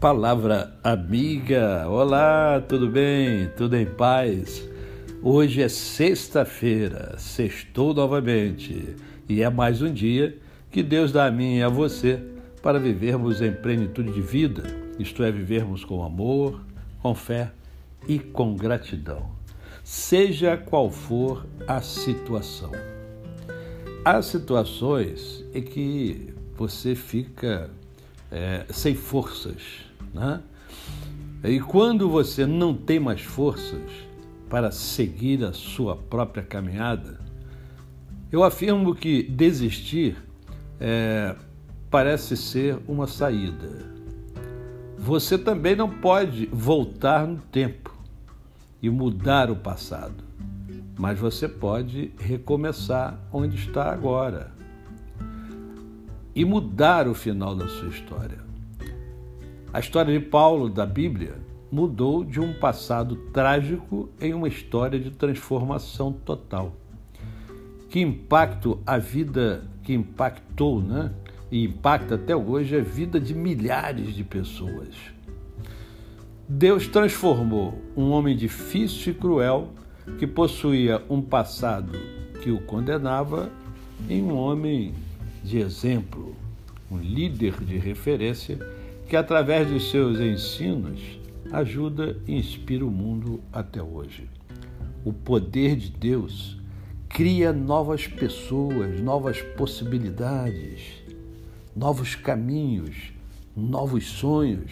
Palavra amiga, olá, tudo bem? Tudo em paz? Hoje é sexta-feira, sextou novamente e é mais um dia que Deus dá a mim e a você para vivermos em plenitude de vida, isto é, vivermos com amor, com fé e com gratidão, seja qual for a situação. Há situações em que você fica é, sem forças, né? E quando você não tem mais forças para seguir a sua própria caminhada, eu afirmo que desistir é, parece ser uma saída. Você também não pode voltar no tempo e mudar o passado, mas você pode recomeçar onde está agora e mudar o final da sua história. A história de Paulo da Bíblia mudou de um passado trágico em uma história de transformação total. Que impacto a vida que impactou, né? E impacta até hoje a vida de milhares de pessoas. Deus transformou um homem difícil e cruel que possuía um passado que o condenava em um homem de exemplo, um líder de referência que, através de seus ensinos, ajuda e inspira o mundo até hoje. O poder de Deus cria novas pessoas, novas possibilidades, novos caminhos, novos sonhos.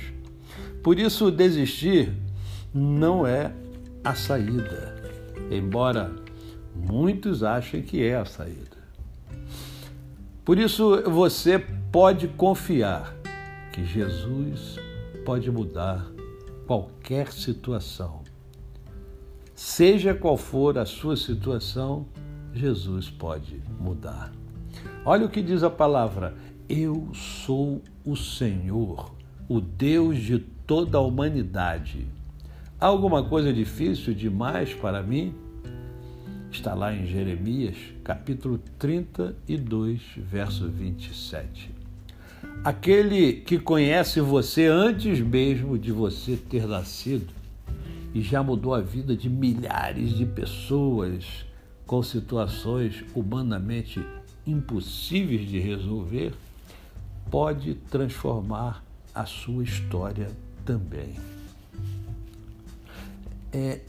Por isso, desistir não é a saída, embora muitos achem que é a saída. Por isso, você pode confiar que Jesus pode mudar qualquer situação. Seja qual for a sua situação, Jesus pode mudar. Olha o que diz a palavra: Eu sou o Senhor, o Deus de toda a humanidade. Há alguma coisa difícil demais para mim? Está lá em Jeremias, capítulo 32, verso 27. Aquele que conhece você antes mesmo de você ter nascido e já mudou a vida de milhares de pessoas com situações humanamente impossíveis de resolver, pode transformar a sua história também. É,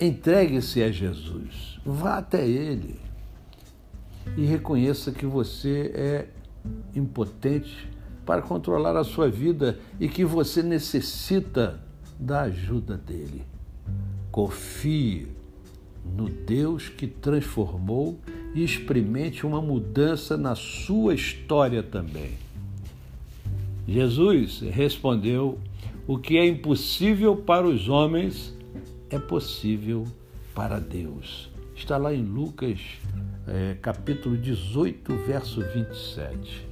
Entregue-se a Jesus, vá até Ele e reconheça que você é impotente para controlar a sua vida e que você necessita da ajuda dele. Confie no Deus que transformou e experimente uma mudança na sua história também. Jesus respondeu: O que é impossível para os homens é possível para Deus. Está lá em Lucas é, capítulo 18, verso 27.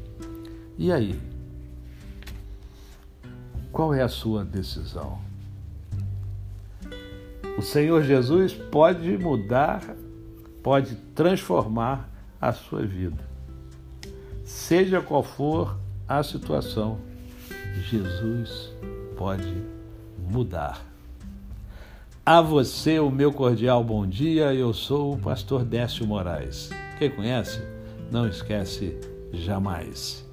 E aí? Qual é a sua decisão? O Senhor Jesus pode mudar, pode transformar a sua vida. Seja qual for a situação, Jesus pode mudar. A você o meu cordial bom dia, eu sou o pastor Décio Moraes. Quem conhece, não esquece jamais.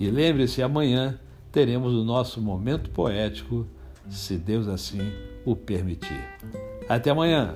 E lembre-se, amanhã teremos o nosso momento poético, se Deus assim o permitir. Até amanhã!